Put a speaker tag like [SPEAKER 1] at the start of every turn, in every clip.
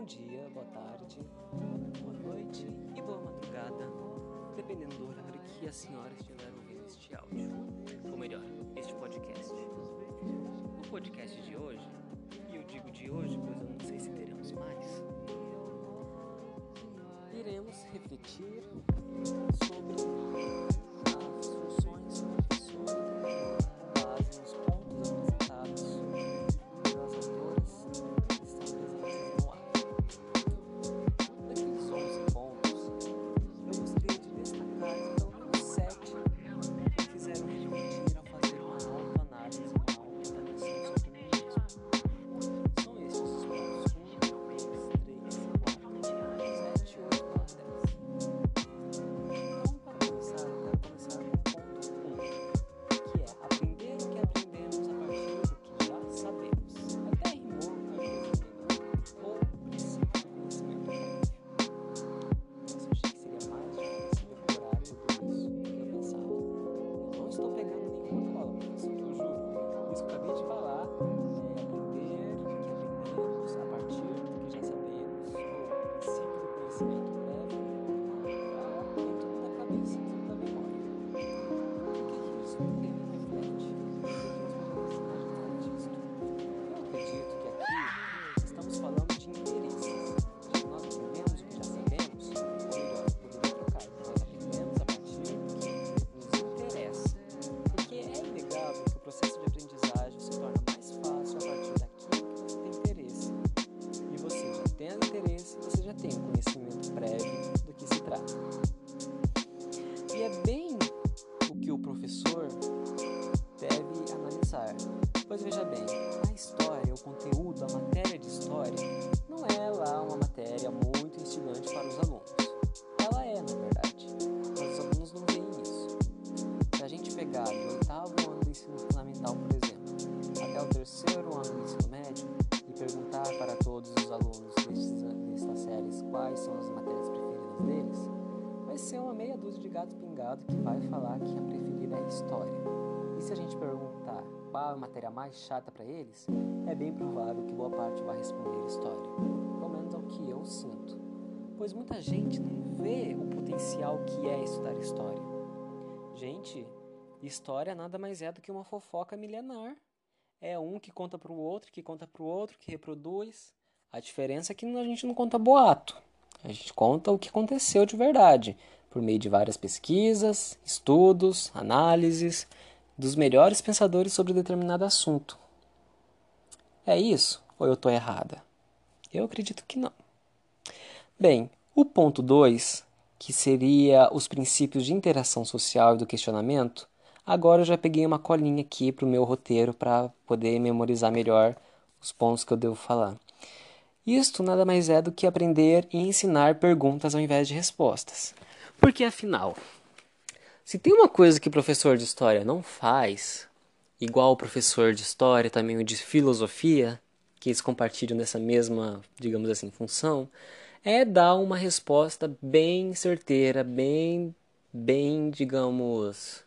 [SPEAKER 1] Bom dia, boa tarde, boa noite e boa madrugada, dependendo do horário que a senhora estiver ouvindo este áudio, ou melhor, este podcast. O podcast de hoje, e eu digo de hoje, pois eu não sei se teremos mais, iremos refletir sobre princípio terceiro ano do ensino médio e perguntar para todos os alunos destas séries quais são as matérias preferidas deles, vai ser uma meia dúzia de gato pingado que vai falar que a preferida é a história. E se a gente perguntar qual a matéria mais chata para eles, é bem provável que boa parte vai responder história. Pelo menos é o que eu sinto. Pois muita gente não vê o potencial que é estudar história. Gente, história nada mais é do que uma fofoca milenar. É um que conta para o outro, que conta para o outro, que reproduz. A diferença é que a gente não conta boato. A gente conta o que aconteceu de verdade, por meio de várias pesquisas, estudos, análises dos melhores pensadores sobre determinado assunto. É isso ou eu estou errada? Eu acredito que não. Bem, o ponto 2, que seria os princípios de interação social e do questionamento, agora eu já peguei uma colinha aqui para o meu roteiro para poder memorizar melhor os pontos que eu devo falar. Isto nada mais é do que aprender e ensinar perguntas ao invés de respostas. Porque afinal, se tem uma coisa que o professor de história não faz, igual o professor de história, também o de filosofia, que eles compartilham dessa mesma, digamos assim, função, é dar uma resposta bem certeira, bem, bem, digamos,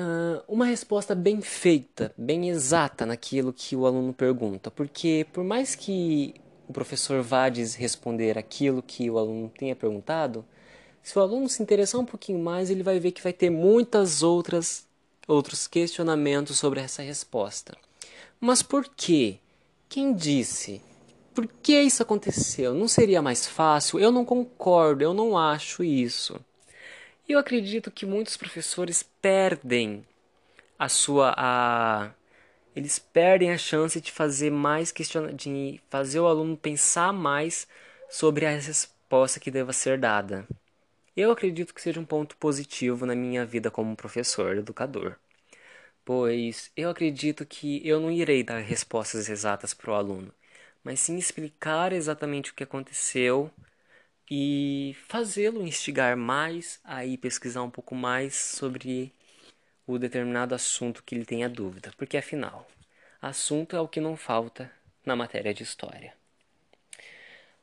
[SPEAKER 1] uh, uma resposta bem feita, bem exata naquilo que o aluno pergunta, porque por mais que o professor vá responder aquilo que o aluno tenha perguntado, se o aluno se interessar um pouquinho mais, ele vai ver que vai ter muitas outras outros questionamentos sobre essa resposta. Mas por quê? Quem disse? Por que isso aconteceu? Não seria mais fácil? Eu não concordo, eu não acho isso. Eu acredito que muitos professores perdem a sua a eles perdem a chance de fazer mais questiona de fazer o aluno pensar mais sobre a resposta que deva ser dada. Eu acredito que seja um ponto positivo na minha vida como professor, educador. Pois eu acredito que eu não irei dar respostas exatas para o aluno, mas sim explicar exatamente o que aconteceu e fazê-lo instigar mais a ir pesquisar um pouco mais sobre o determinado assunto que ele tenha dúvida, porque afinal, assunto é o que não falta na matéria de história.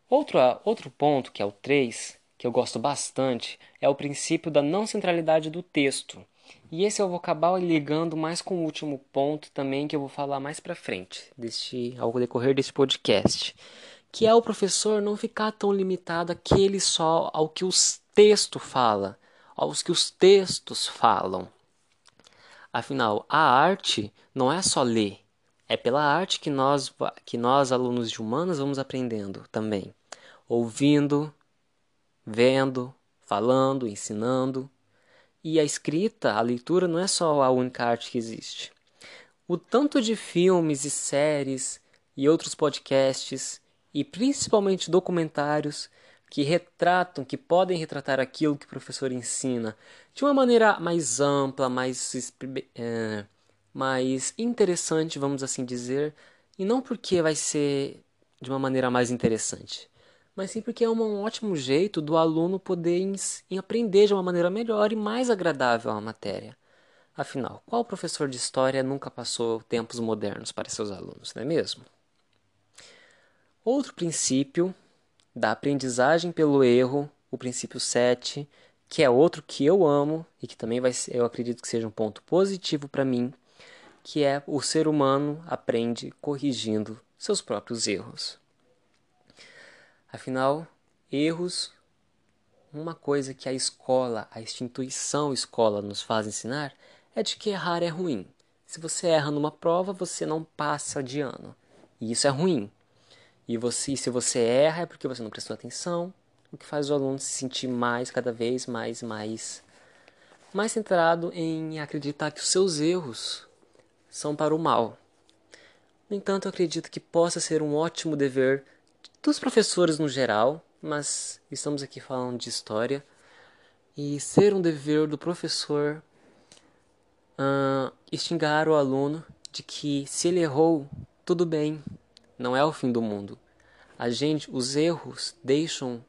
[SPEAKER 1] Outro, outro ponto, que é o 3, que eu gosto bastante, é o princípio da não centralidade do texto, E esse eu vou acabar ligando mais com o último ponto também que eu vou falar mais para frente, deste, ao decorrer desse podcast, que é o professor não ficar tão limitado àquele só ao que os textos fala, aos que os textos falam. Afinal, a arte não é só ler, é pela arte que nós que nós alunos de humanas vamos aprendendo também, ouvindo, vendo, falando, ensinando. E a escrita, a leitura não é só a única arte que existe. O tanto de filmes e séries e outros podcasts e principalmente documentários que retratam, que podem retratar aquilo que o professor ensina de uma maneira mais ampla, mais, é, mais interessante, vamos assim dizer, e não porque vai ser de uma maneira mais interessante, mas sim porque é um ótimo jeito do aluno poder em, em aprender de uma maneira melhor e mais agradável a matéria. Afinal, qual professor de história nunca passou tempos modernos para seus alunos, não é mesmo? Outro princípio da aprendizagem pelo erro, o princípio 7, que é outro que eu amo e que também vai eu acredito que seja um ponto positivo para mim, que é o ser humano aprende corrigindo seus próprios erros. Afinal, erros, uma coisa que a escola, a instituição escola nos faz ensinar é de que errar é ruim. Se você erra numa prova, você não passa de ano. E isso é ruim. E você, se você erra é porque você não prestou atenção, o que faz o aluno se sentir mais, cada vez mais, mais, mais centrado em acreditar que os seus erros são para o mal. No entanto, eu acredito que possa ser um ótimo dever dos professores no geral, mas estamos aqui falando de história, e ser um dever do professor uh, extingar o aluno de que se ele errou, tudo bem, não é o fim do mundo. A gente, os erros deixam,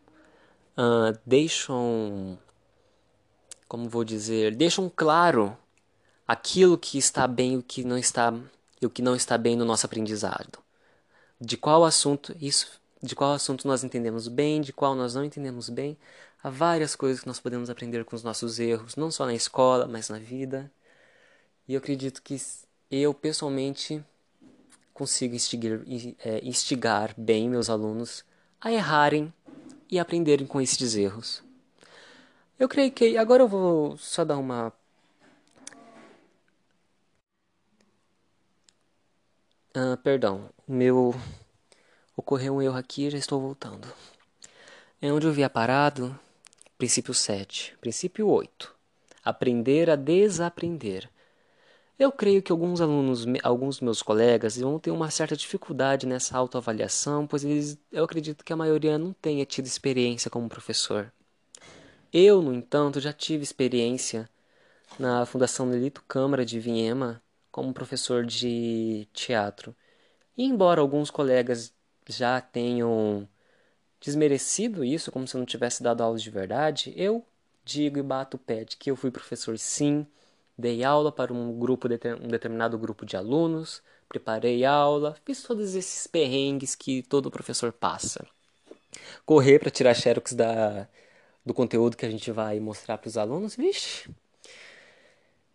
[SPEAKER 1] uh, deixam, como vou dizer, deixam claro aquilo que está bem o que não está, e o que não está bem no nosso aprendizado. De qual assunto isso de qual assunto nós entendemos bem, de qual nós não entendemos bem. Há várias coisas que nós podemos aprender com os nossos erros, não só na escola, mas na vida. E eu acredito que eu, pessoalmente, consigo instigar, é, instigar bem meus alunos a errarem e aprenderem com esses erros. Eu creio que agora eu vou só dar uma ah, perdão, meu Ocorreu um erro aqui, já estou voltando. É onde eu havia parado. Princípio 7. Princípio 8. Aprender a desaprender. Eu creio que alguns alunos, alguns meus colegas, vão ter uma certa dificuldade nessa autoavaliação, pois eles, eu acredito que a maioria não tenha tido experiência como professor. Eu, no entanto, já tive experiência na Fundação Nelito Câmara de Vinhema como professor de teatro. E embora alguns colegas já tenham desmerecido isso, como se eu não tivesse dado aulas de verdade, eu digo e bato o pé de que eu fui professor sim, dei aula para um grupo um determinado grupo de alunos, preparei aula, fiz todos esses perrengues que todo professor passa. Correr para tirar xerox da, do conteúdo que a gente vai mostrar para os alunos, vixe.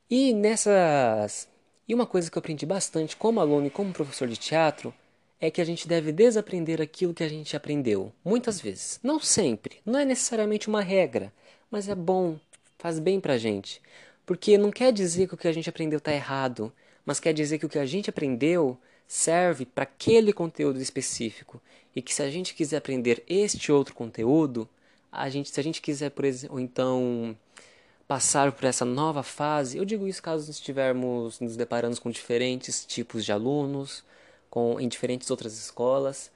[SPEAKER 1] E nessas e uma coisa que eu aprendi bastante como aluno e como professor de teatro é que a gente deve desaprender aquilo que a gente aprendeu. Muitas vezes. Não sempre. Não é necessariamente uma regra. Mas é bom. Faz bem pra gente. Porque não quer dizer que o que a gente aprendeu está errado. Mas quer dizer que o que a gente aprendeu serve para aquele conteúdo específico. E que se a gente quiser aprender este outro conteúdo, a gente, se a gente quiser, por exemplo, então passar por essa nova fase, eu digo isso caso estivermos nos deparando com diferentes tipos de alunos, com, em diferentes outras escolas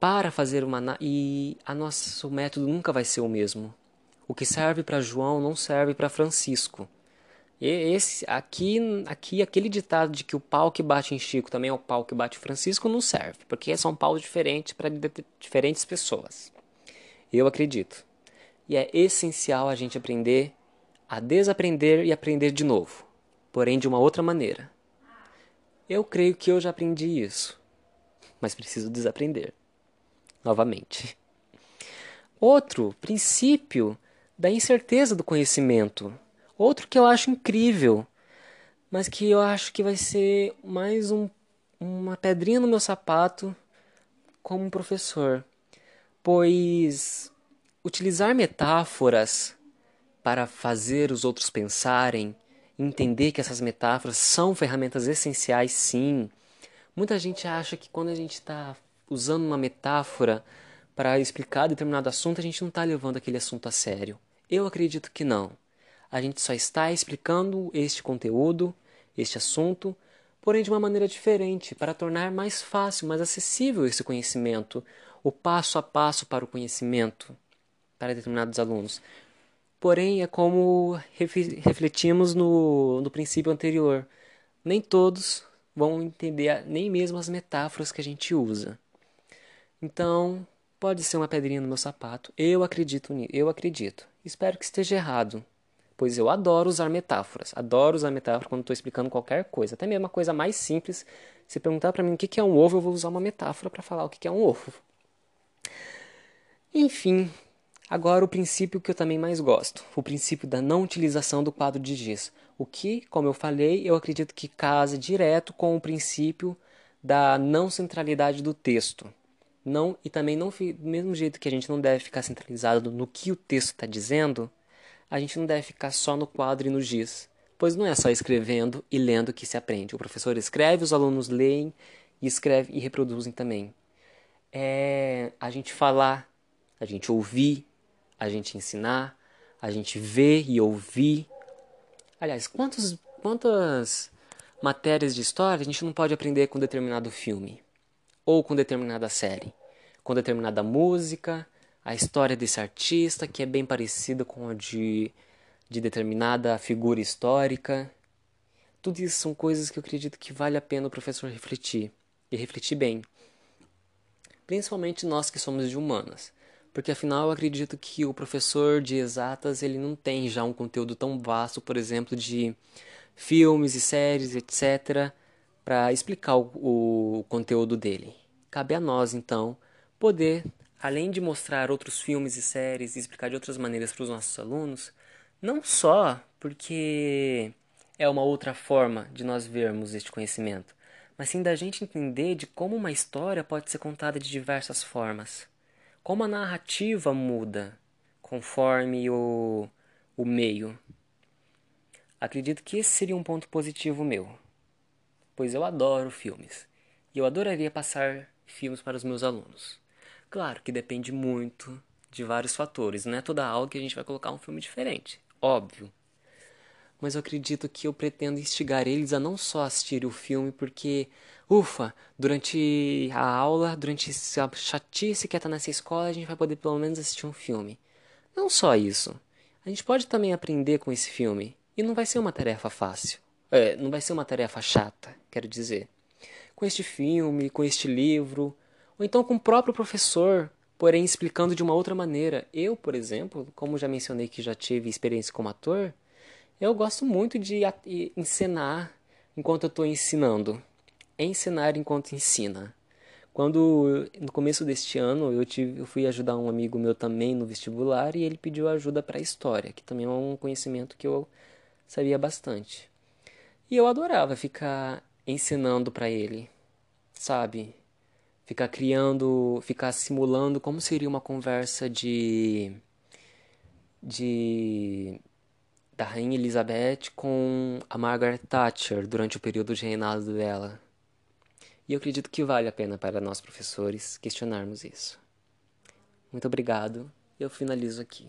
[SPEAKER 1] para fazer uma e a nosso método nunca vai ser o mesmo. O que serve para João não serve para Francisco. Esse aqui aqui aquele ditado de que o pau que bate em Chico também é o pau que bate em Francisco não serve, porque são paus diferentes para diferentes pessoas. Eu acredito. E é essencial a gente aprender a desaprender e aprender de novo, porém de uma outra maneira. Eu creio que eu já aprendi isso, mas preciso desaprender novamente. Outro princípio da incerteza do conhecimento, Outro que eu acho incrível, mas que eu acho que vai ser mais um, uma pedrinha no meu sapato como professor, pois utilizar metáforas para fazer os outros pensarem, entender que essas metáforas são ferramentas essenciais, sim. Muita gente acha que quando a gente está usando uma metáfora para explicar determinado assunto, a gente não está levando aquele assunto a sério. Eu acredito que não. A gente só está explicando este conteúdo, este assunto, porém de uma maneira diferente, para tornar mais fácil, mais acessível esse conhecimento, o passo a passo para o conhecimento para determinados alunos. Porém, é como refletimos no, no princípio anterior. Nem todos vão entender nem mesmo as metáforas que a gente usa. Então, pode ser uma pedrinha no meu sapato. Eu acredito nisso. Eu acredito. Espero que esteja errado. Pois eu adoro usar metáforas. Adoro usar metáfora quando estou explicando qualquer coisa. Até mesmo uma coisa mais simples. Se perguntar para mim o que é um ovo, eu vou usar uma metáfora para falar o que é um ovo. Enfim, agora o princípio que eu também mais gosto. O princípio da não utilização do quadro de giz. O que, como eu falei, eu acredito que casa direto com o princípio da não centralidade do texto não e também não do mesmo jeito que a gente não deve ficar centralizado no que o texto está dizendo, a gente não deve ficar só no quadro e no giz, pois não é só escrevendo e lendo que se aprende. O professor escreve, os alunos leem e escrevem e reproduzem também. É a gente falar, a gente ouvir, a gente ensinar, a gente ver e ouvir. Aliás, quantos, quantas matérias de história a gente não pode aprender com determinado filme? ou com determinada série, com determinada música, a história desse artista que é bem parecida com a de, de determinada figura histórica. Tudo isso são coisas que eu acredito que vale a pena o professor refletir, e refletir bem. Principalmente nós que somos de humanas, porque afinal eu acredito que o professor de exatas ele não tem já um conteúdo tão vasto, por exemplo, de filmes e séries, etc., para explicar o, o conteúdo dele. Cabe a nós, então, poder, além de mostrar outros filmes e séries e explicar de outras maneiras para os nossos alunos, não só porque é uma outra forma de nós vermos este conhecimento, mas sim da gente entender de como uma história pode ser contada de diversas formas. Como a narrativa muda conforme o, o meio. Acredito que esse seria um ponto positivo meu, pois eu adoro filmes e eu adoraria passar filmes para os meus alunos. Claro que depende muito de vários fatores, não é toda aula que a gente vai colocar um filme diferente, óbvio. Mas eu acredito que eu pretendo instigar eles a não só assistir o filme, porque, ufa, durante a aula, durante a chatice que é estar nessa escola, a gente vai poder pelo menos assistir um filme. Não só isso. A gente pode também aprender com esse filme. E não vai ser uma tarefa fácil. É, não vai ser uma tarefa chata, quero dizer com este filme, com este livro, ou então com o próprio professor, porém explicando de uma outra maneira. Eu, por exemplo, como já mencionei que já tive experiência como ator, eu gosto muito de ensinar enquanto eu estou ensinando. Ensinar enquanto ensina. Quando, no começo deste ano, eu, tive, eu fui ajudar um amigo meu também no vestibular e ele pediu ajuda para a história, que também é um conhecimento que eu sabia bastante. E eu adorava ficar ensinando para ele, sabe? Ficar criando, ficar simulando como seria uma conversa de de da rainha Elizabeth com a Margaret Thatcher durante o período de reinado dela. E eu acredito que vale a pena para nós professores questionarmos isso. Muito obrigado. Eu finalizo aqui.